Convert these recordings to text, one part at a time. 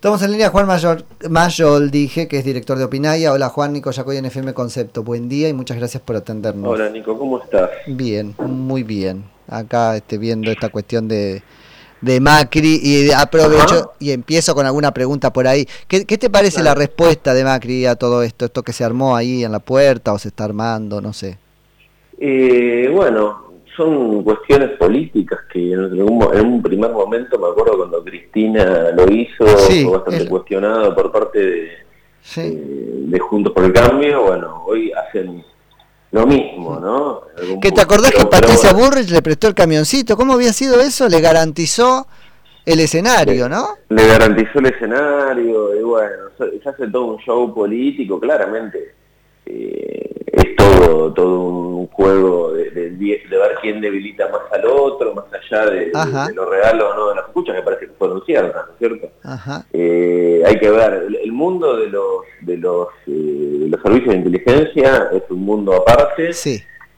Estamos en línea Juan Mayor, Mayol, dije, que es director de Opinaya. Hola Juan, Nico Yacoy en FM Concepto. Buen día y muchas gracias por atendernos. Hola Nico, ¿cómo estás? Bien, muy bien. Acá este, viendo esta cuestión de, de Macri y aprovecho y empiezo con alguna pregunta por ahí. ¿Qué, te parece la respuesta de Macri a todo esto? Esto que se armó ahí en la puerta o se está armando, no sé. Eh, bueno, son cuestiones políticas que en un, primer momento, me acuerdo cuando Cristina lo hizo, fue bastante cuestionado por parte de, de, Juntos por el Cambio, bueno, hoy hacen lo mismo, ¿no? ¿Que te acordás que Patricia Burrich le prestó el camioncito? ¿Cómo había sido eso? Le garantizó el escenario, ¿no? Le garantizó el escenario, y bueno, se hace todo un show político, claramente. Eh, todo, todo un juego de, ver quién debilita más al otro, más allá de, lo real o no de las escuchas, que parece que fueron ciertas, ¿no es cierto? Eh, hay que ver, el, mundo de los, de los, eh, los servicios de inteligencia es un mundo aparte,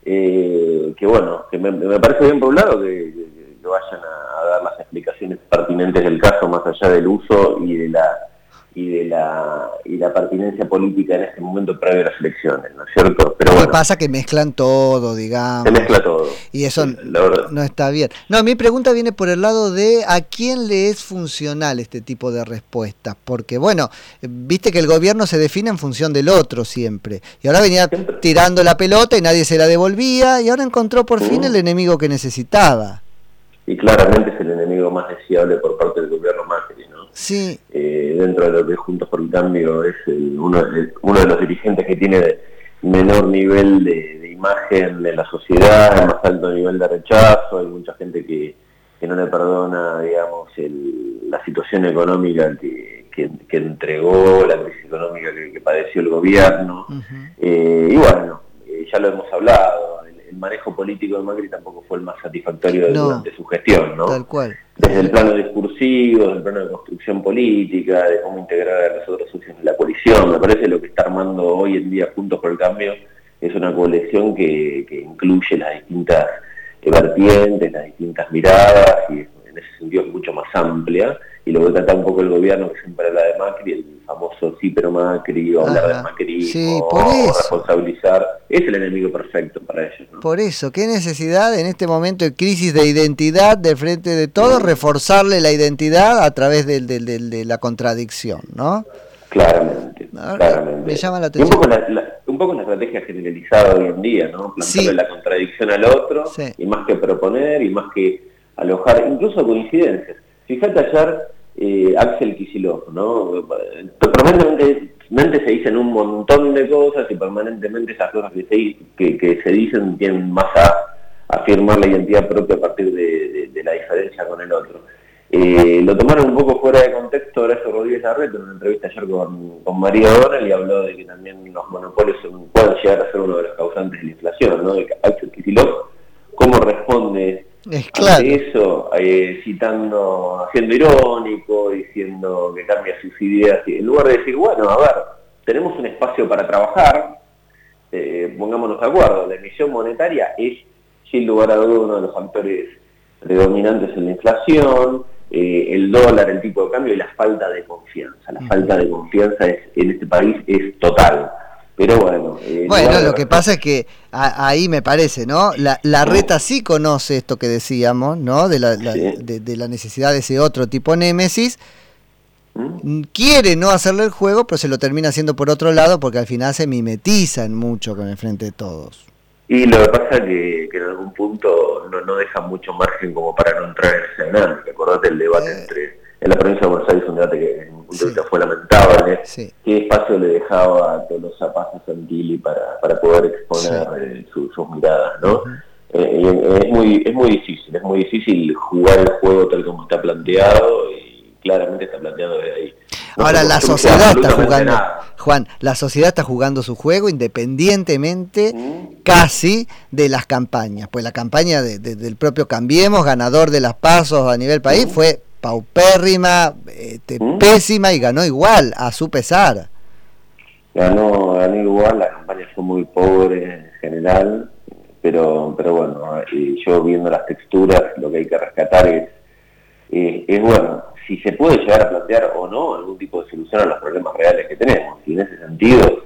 eh, que bueno, que me, parece bien por un lado que, que vayan a dar las explicaciones pertinentes del caso, más allá del uso y de la y de la y la pertinencia política en este momento previo a las elecciones, ¿no es cierto? Pero bueno, pasa que mezclan todo, digamos. Se mezcla todo. Y eso no está bien. No, mi pregunta viene por el lado de a quién le es funcional este tipo de respuestas, porque bueno, viste que el gobierno se define en función del otro siempre. Y ahora venía tirando la pelota y nadie se la devolvía y ahora encontró por fin el enemigo que necesitaba. Y claramente es el enemigo más deseable por parte del gobierno. Sí. Eh, dentro de lo que Juntos por el Cambio es uno, de, uno de los dirigentes que tiene menor nivel de, imagen de la sociedad, más alto nivel de rechazo, hay mucha gente que, no le perdona, digamos, la situación económica que, que, entregó, la crisis económica que, padeció el gobierno. Eh, y bueno, eh, ya lo hemos hablado, el manejo político de Macri tampoco fue el más satisfactorio durante su gestión, ¿no? Tal cual. Desde el plano discursivo, desde el plano de construcción política, de cómo integrar a los otros socios de la coalición. Me parece lo que está armando hoy en día Juntos por el Cambio es una coalición que, incluye las distintas vertientes, las distintas miradas, y en ese sentido es mucho más amplia. Y lo que trata un poco el gobierno, que siempre habla de Macri, famoso sí pero Macri, o hablar de Macri, o responsabilizar, es el enemigo perfecto para ellos. Por eso, ¿qué necesidad en este momento de crisis de identidad de frente de todo, reforzarle la identidad a través de, de, la contradicción, ¿no? Claramente, claramente. Me llama la atención. Un poco, la, estrategia generalizada hoy en día, ¿no? Plantearle la contradicción al otro, y más que proponer, y más que alojar, incluso coincidencias. Fíjate ayer eh, Axel Kicillof, ¿no? Permanentemente se dicen un montón de cosas y permanentemente esas cosas que se, dicen tienen más a afirmar la identidad propia a partir de, la diferencia con el otro. Eh, lo tomaron un poco fuera de contexto Horacio Rodríguez Arreto en una entrevista ayer con, María Donald y habló de que también los monopolios pueden llegar a ser uno de los causantes de la inflación, ¿no? De Axel Kicillof, ¿cómo responde es claro. eso, eh, citando, haciendo irónico, diciendo que cambia sus ideas, en lugar de decir, bueno, a ver, tenemos un espacio para trabajar, eh, pongámonos de acuerdo, la emisión monetaria es, sin lugar a duda, uno de los factores predominantes en la inflación, eh, el dólar, el tipo de cambio y la falta de confianza. La falta de confianza es, en este país es total. Pero bueno. Eh, bueno, lo que pasa es que ahí me parece, ¿no? La, la, reta sí conoce esto que decíamos, ¿no? De la, de, la necesidad de ese otro tipo némesis. ¿Mm? Quiere no hacerle el juego, pero se lo termina haciendo por otro lado porque al final se mimetizan mucho con el frente de todos. Y lo que pasa es que, en algún punto no, no deja mucho margen como para no entrar en dinámica. Acordate el debate eh. entre en la provincia de Buenos Aires un debate que en un punto de vista fue lamentable. ¿Qué espacio le dejaba a Tolosa Paz a Santilli para, para poder exponer eh, sus miradas? ¿no? Eh, es, muy, es muy difícil, es muy difícil jugar el juego tal como está planteado y claramente está planteado de ahí. Ahora la sociedad está jugando, Juan, la sociedad está jugando su juego independientemente mm. casi de las campañas. Pues la campaña del propio Cambiemos, ganador de las pasos a nivel país, mm. fue paupérrima, este, ¿Mm? pésima y ganó igual, a su pesar. Ganó, ganó igual, la campaña fue muy pobre en general, pero, pero bueno, yo viendo las texturas, lo que hay que rescatar es eh, es bueno, si se puede llegar a plantear o no algún tipo de solución a los problemas reales que tenemos. Y en ese sentido,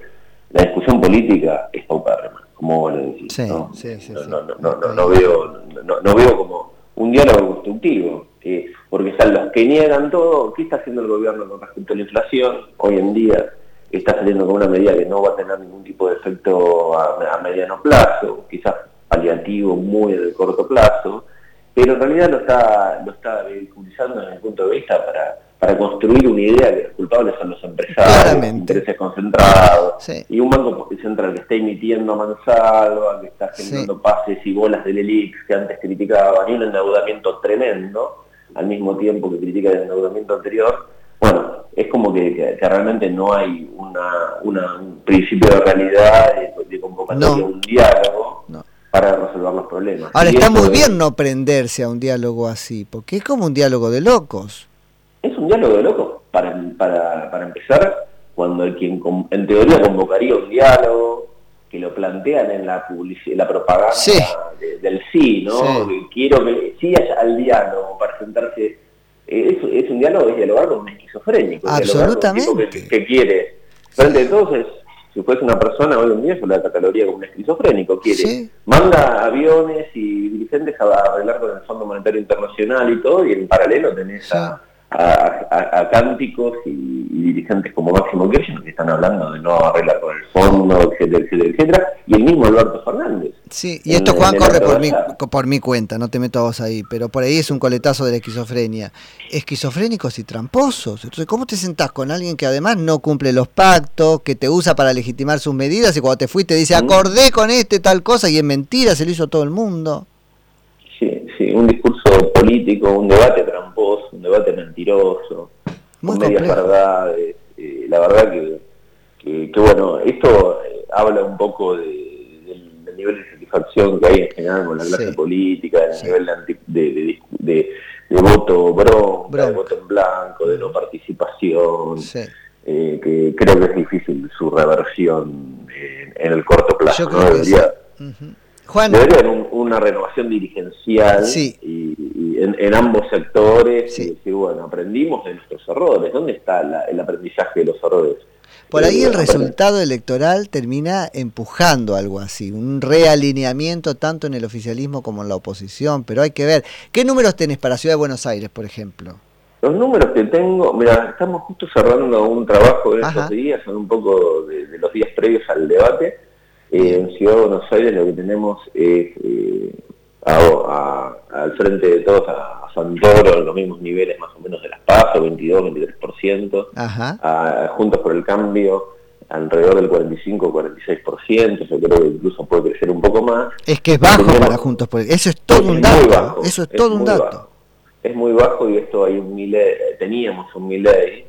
la discusión política es paupérrima, como vos le decís. ¿no? no, veo, no, veo como un diálogo constructivo, eh, porque están los que niegan todo. ¿Qué está haciendo el gobierno con respecto a la inflación hoy en día? Está saliendo con una medida que no va a tener ningún tipo de efecto a, a mediano plazo, quizás paliativo muy de corto plazo pero en realidad lo está, lo está vehiculizando desde el punto de vista para, para construir una idea que los culpables son los empresarios, los intereses concentrados, y un banco central que está emitiendo mansalva, que está generando pases y bolas del ELIX que antes criticaban, y un endeudamiento tremendo, al mismo tiempo que critica el endeudamiento anterior, bueno, es como que, realmente no hay una, un principio de realidad de, convocatoria, un diálogo para resolver los problemas. Ahora está muy bien no prenderse a un diálogo así, porque es como un diálogo de locos. Es un diálogo de locos para, para, para empezar, cuando el quien en teoría convocaría un diálogo, que lo plantean en la publicidad, la propaganda del sí, ¿no? Quiero que sí haya al diálogo para sentarse. Eh, es, un diálogo, es dialogar con un esquizofrénico. Absolutamente. que, que, quiere. Frente a todos es si fuese una persona hoy en día, yo la catalogaría como un esquizofrénico. Quiere, manda aviones y dirigentes a arreglar con el Fondo Monetario Internacional y todo, y en paralelo tenés a a, cánticos y, dirigentes como Máximo Kirchner que están hablando de no arreglar con el fondo, etcétera, etcétera, etcétera, y el mismo Alberto Fernández. Sí, y esto Juan corre por mi, por mi cuenta, no te meto a vos ahí, pero por ahí es un coletazo de la esquizofrenia. Esquizofrénicos y tramposos. Entonces, ¿cómo te sentás con alguien que además no cumple los pactos, que te usa para legitimar sus medidas y cuando te fuiste dice, acordé con este tal cosa y es mentira, se lo hizo todo el mundo? Sí, sí, un discurso político, un debate tramposo, un debate mentiroso, con medias verdades. Eh, la verdad que, que, bueno, esto eh, habla un poco del, nivel de satisfacción que hay en general con la clase política, del nivel de, de, de, voto bronca, de voto en blanco, de no participación. Eh, que creo que es difícil su reversión en, el corto plazo. Yo creo que Juan. Debería una renovación dirigencial y, en, ambos sectores y decir, bueno, aprendimos de nuestros errores. ¿Dónde está el aprendizaje de los errores? Por ahí el resultado electoral termina empujando algo así, un realineamiento tanto en el oficialismo como en la oposición, pero hay que ver. ¿Qué números tenés para Ciudad de Buenos Aires, por ejemplo? Los números que tengo, mira, estamos justo cerrando un trabajo de estos días, son un poco de los días previos al debate eh, en Ciudad de Buenos Aires lo que tenemos es eh, al frente de todos a, Santoro en los mismos niveles más o menos de las PASO, 22, 23%, A, Juntos por el Cambio alrededor del 45-46%, yo creo que incluso puede crecer un poco más. Es que es bajo para Juntos por el Eso es todo un dato. eso es, todo un dato es muy bajo y esto hay un Milei, teníamos un Milei.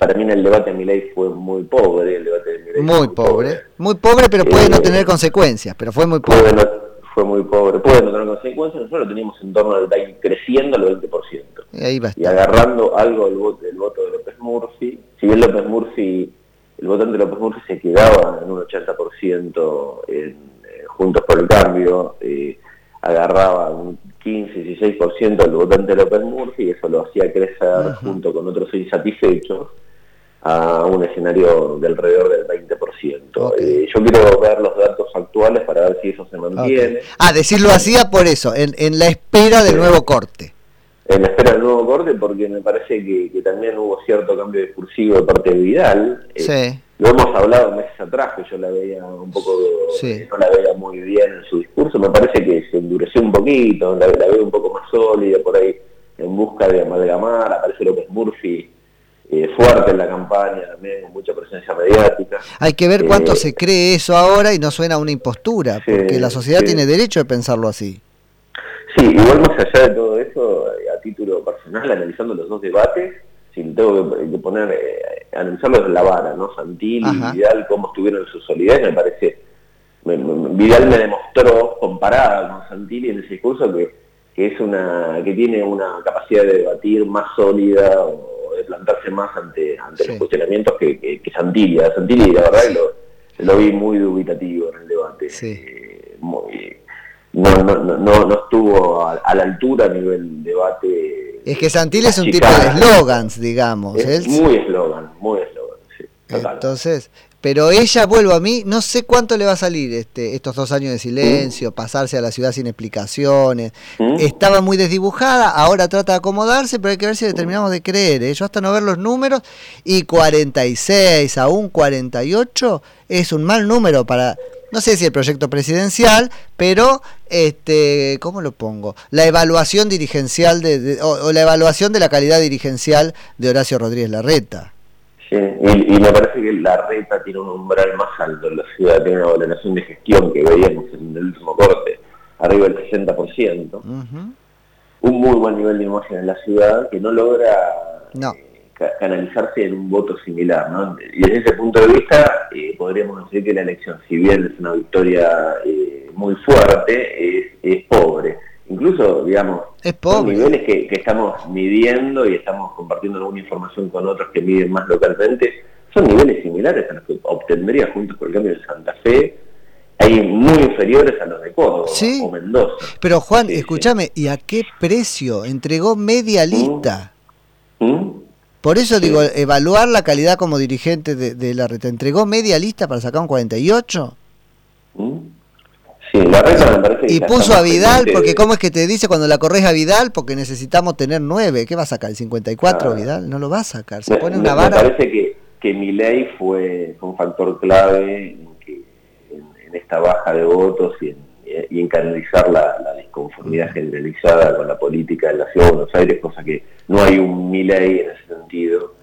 Para mí en el debate de Milei fue muy pobre, el debate de muy, pobre. muy pobre, pero puede no eh, tener consecuencias, pero fue muy pobre. fue muy pobre, puede no tener consecuencias, nosotros lo teníamos en torno al creciendo al 20%. Y, ahí y agarrando algo del voto, del voto de López Murphy, si bien López Murphy, el votante de López Murphy se quedaba en un 80% en, eh, Juntos por el Cambio, eh, agarraba un 15-16% del votante López Murphy y eso lo hacía crecer junto con otros insatisfechos a un escenario de alrededor del 20%. Eh, yo quiero ver los datos actuales para ver si eso se mantiene. Ah, decirlo así por eso, en, en la espera del nuevo corte. En la espera del nuevo corte porque me parece que, también hubo cierto cambio discursivo de parte de Vidal. Eh, sí. Lo hemos hablado meses atrás, que yo la veía un poco, no la veía muy bien en su discurso, me parece que se endureció un poquito, la, veo un poco más sólida por ahí, en busca de amalgamar, aparece López Murphy eh, fuerte en la campaña también, con mucha presencia mediática. Hay que ver cuánto eh, se cree eso ahora y no suena a una impostura, porque la sociedad tiene derecho de pensarlo así. Sí, igual más allá de todo eso, a título personal, analizando los dos debates, si tengo que, poner, eh, analizarlo desde la vara, ¿no? Santilli y Vidal, cómo estuvieron en su solidez, me parece, Vidal me demostró, comparada con Santilli en ese discurso, que, que, es una, que tiene una capacidad de debatir más sólida o de plantarse más ante, ante los cuestionamientos que, que, Santilli. A Santilli, la verdad, lo, lo vi muy dubitativo en el debate. Eh, no, no, no, no, estuvo a, la altura a nivel debate Es que Santilli es un tipo de eslogans, digamos. Es muy eslogan, muy eslogan, sí. Entonces, pero ella, vuelvo a mí, no sé cuánto le va a salir este, estos dos años de silencio, mm. pasarse a la ciudad sin explicaciones. Mm. Estaba muy desdibujada, ahora trata de acomodarse, pero hay que ver si le terminamos de creer. ¿eh? Yo hasta no ver los números, y 46, aún 48, es un mal número para, no sé si el proyecto presidencial, pero, este, ¿cómo lo pongo? La evaluación dirigencial de, o la evaluación de la calidad dirigencial de Horacio Rodríguez Larreta. Sí, y, me parece que la reta tiene un umbral más alto en la ciudad, tiene una valoración de gestión que veíamos en el último corte, arriba del 60%. Un muy buen nivel de imagen en la ciudad que no logra eh, canalizarse en un voto similar. ¿no? Y desde ese punto de vista eh, podríamos decir que la elección, si bien es una victoria eh, muy fuerte, es, es pobre incluso, digamos, son niveles que, estamos midiendo y estamos compartiendo alguna información con otros que miden más localmente, son niveles similares a los que obtendría Juntos por el Cambio de Santa Fe, hay muy inferiores a los de Córdoba o Mendoza. Pero Juan, escúchame, ¿y a qué precio? Entregó media ¿Mm? lista. ¿Mm? Por eso digo, evaluar la calidad como dirigente de, la red. ¿Entregó media lista para sacar un 48? y puso a Vidal, porque ¿cómo es que te dice cuando la corres a Vidal? Porque necesitamos tener nueve. ¿Qué va a sacar? ¿El 54 ah. Vidal? No lo va a sacar. Se pone una vara. Me parece que, que mi ley fue, un factor clave en, esta baja de votos y en, canalizar la, la, disconformidad generalizada con la política de la ciudad de Buenos Aires, cosa que no hay un mi ley en ese sentido.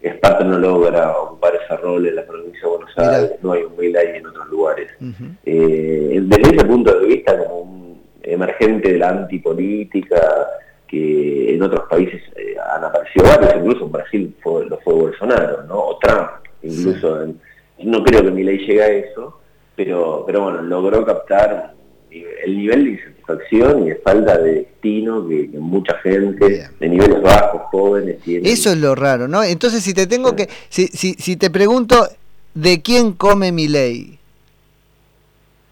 Esparta no logra ocupar ese rol en la provincia de Buenos Aires, no hay un Milay en otros lugares. Eh, desde ese punto de vista, como un emergente de la antipolítica, que en otros países eh, han aparecido varios, incluso en Brasil fue, lo fue Bolsonaro, ¿no? o Trump, incluso, no creo que Milay llegue a eso, pero, pero bueno, logró captar el nivel de insatisfacción y de falta de destino que, mucha gente de niveles bajos, jóvenes, tiene. Eso es lo raro, ¿no? Entonces, si te tengo que, si, si, si te pregunto, ¿de quién come mi ley?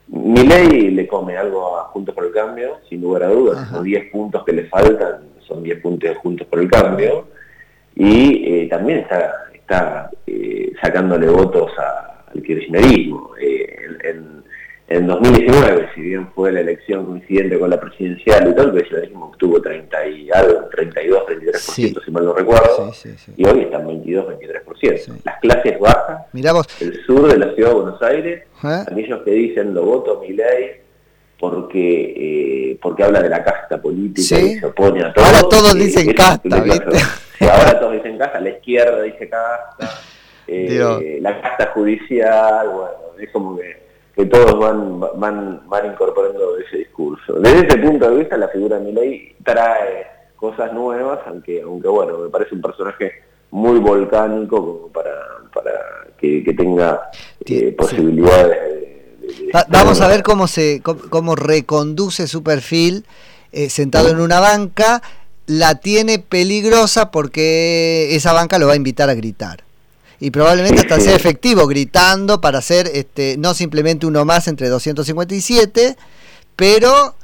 Mi ley le come algo a Juntos por el Cambio, sin lugar a dudas. Los 10 puntos que le faltan son 10 puntos de Juntos por el Cambio. Y eh, también está, está eh, sacándole votos al kirchnerismo. Eh, en, en 2019, si bien fue la elección coincidente con la presidencial y todo, el kirchnerismo obtuvo 30 y algo, 32, 33%, si mal no recuerdo, y hoy están 22, 23%. Las clases bajas, el sur de la ciudad de Buenos Aires, ¿Eh? aquellos que dicen lo voto mi ley, porque eh, porque habla de la casta política y se opone a todo. Ahora todos dicen casta, ¿viste? Ahora todos dicen casta, la izquierda dice casta, eh, la casta judicial, bueno, es como que que todos van, van, van incorporando ese discurso. Desde ese punto de vista, la figura de Milei trae cosas nuevas, aunque, aunque bueno, me parece un personaje muy volcánico como para, para que, tenga eh, posibilidades de, Vamos a ver cómo se cómo, reconduce su perfil eh, sentado en una banca, la tiene peligrosa porque esa banca lo va a invitar a gritar y probablemente hasta sea efectivo gritando para ser este, no simplemente uno más entre 257, pero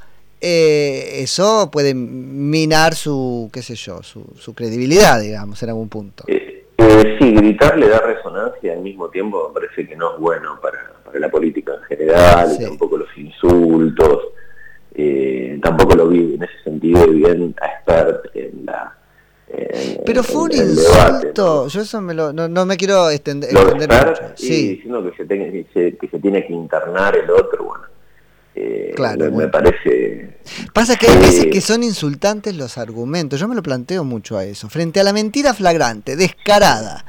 eh, eso puede minar su, qué sé yo, su, su credibilidad, digamos, en algún punto. Eh, eh, sí, gritar le da resonancia, al mismo tiempo me parece que no es bueno para, la política en general, tampoco los insultos, tampoco lo vi en ese sentido bien a expert en la pero fue un insulto, yo eso me lo, no, me quiero extender, mucho. Sí. diciendo que se, que se tiene que internar el otro, bueno. Eh, claro, me, parece... Pasa que hay veces que son insultantes los argumentos, yo me lo planteo mucho a eso, frente a la mentira flagrante, descarada.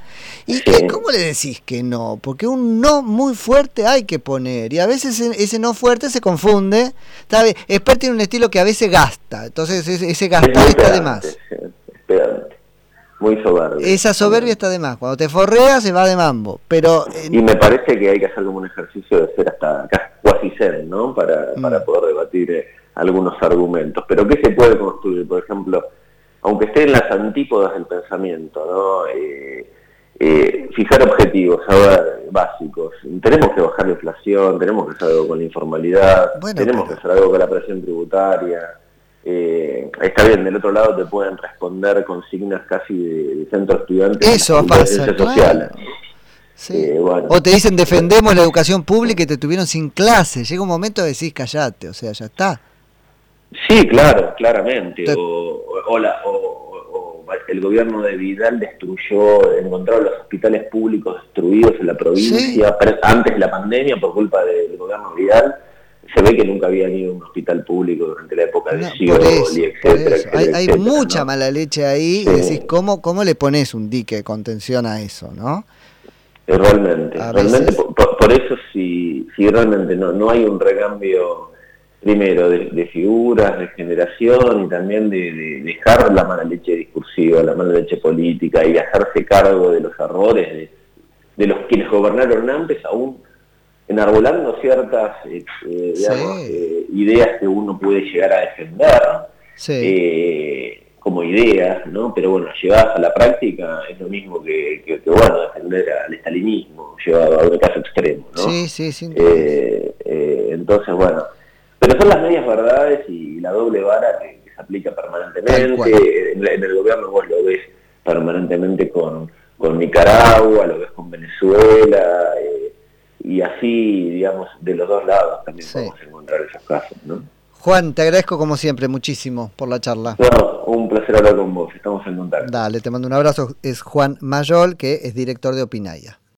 ¿Y cómo le decís que no? Porque un no muy fuerte hay que poner, y a veces ese no fuerte se confunde. ¿sabe? Expert tiene un estilo que a veces gasta, entonces ese, ese gastar está de más muy soberbio. Esa soberbia está de más. Cuando te forrea se va de mambo. Pero y me parece que hay que hacer como un ejercicio de ser hasta casi zen, ¿no? Para, mm. para poder debatir eh, algunos argumentos. Pero ¿qué se puede construir? Por ejemplo, aunque esté en las antípodas del pensamiento, ¿no? Eh, eh, fijar objetivos básicos. Tenemos que bajar la inflación, tenemos que hacer algo con la informalidad, tenemos que hacer algo con la presión tributaria eh, está bien, del otro lado te pueden responder consignas casi de, centro estudiantes. Eso pasa, claro. Eh, o te dicen defendemos la educación pública y te tuvieron sin clase. Llega un momento de decís callate, o sea, ya está. Sí, claro, claramente. O, o, el gobierno de Vidal destruyó, encontró los hospitales públicos destruidos en la provincia antes de la pandemia por culpa del gobierno de Vidal se ve que nunca había ido a un hospital público durante la época de Scioli, etcétera, Hay, mucha mala leche ahí, decís, ¿cómo, ¿cómo le pones un dique de contención a eso, no? Eh, realmente, realmente por, eso si, si realmente no, no hay un recambio primero de, figuras, de generación y también de, dejar la mala leche discursiva, la mala leche política y hacerse cargo de los errores de, de los quienes gobernaron antes aún enarbolando ciertas eh, eh, eh, ideas que uno puede llegar a defender como ideas, ¿no? Pero bueno, llevadas a la práctica es lo mismo que, bueno, defender al estalinismo, llevado a un caso extremo, ¿no? Sí, sí, sí. entonces, bueno, pero son las medias verdades y la doble vara que, se aplica permanentemente. En, en, el gobierno vos lo ves permanentemente con, con Nicaragua, lo ves con Venezuela, y así, digamos, de los dos lados también podemos encontrar esos casos, ¿no? Juan, te agradezco como siempre muchísimo por la charla. Bueno, un placer hablar con vos, estamos en contacto. Dale, te mando un abrazo. Es Juan Mayol, que es director de Opinaya.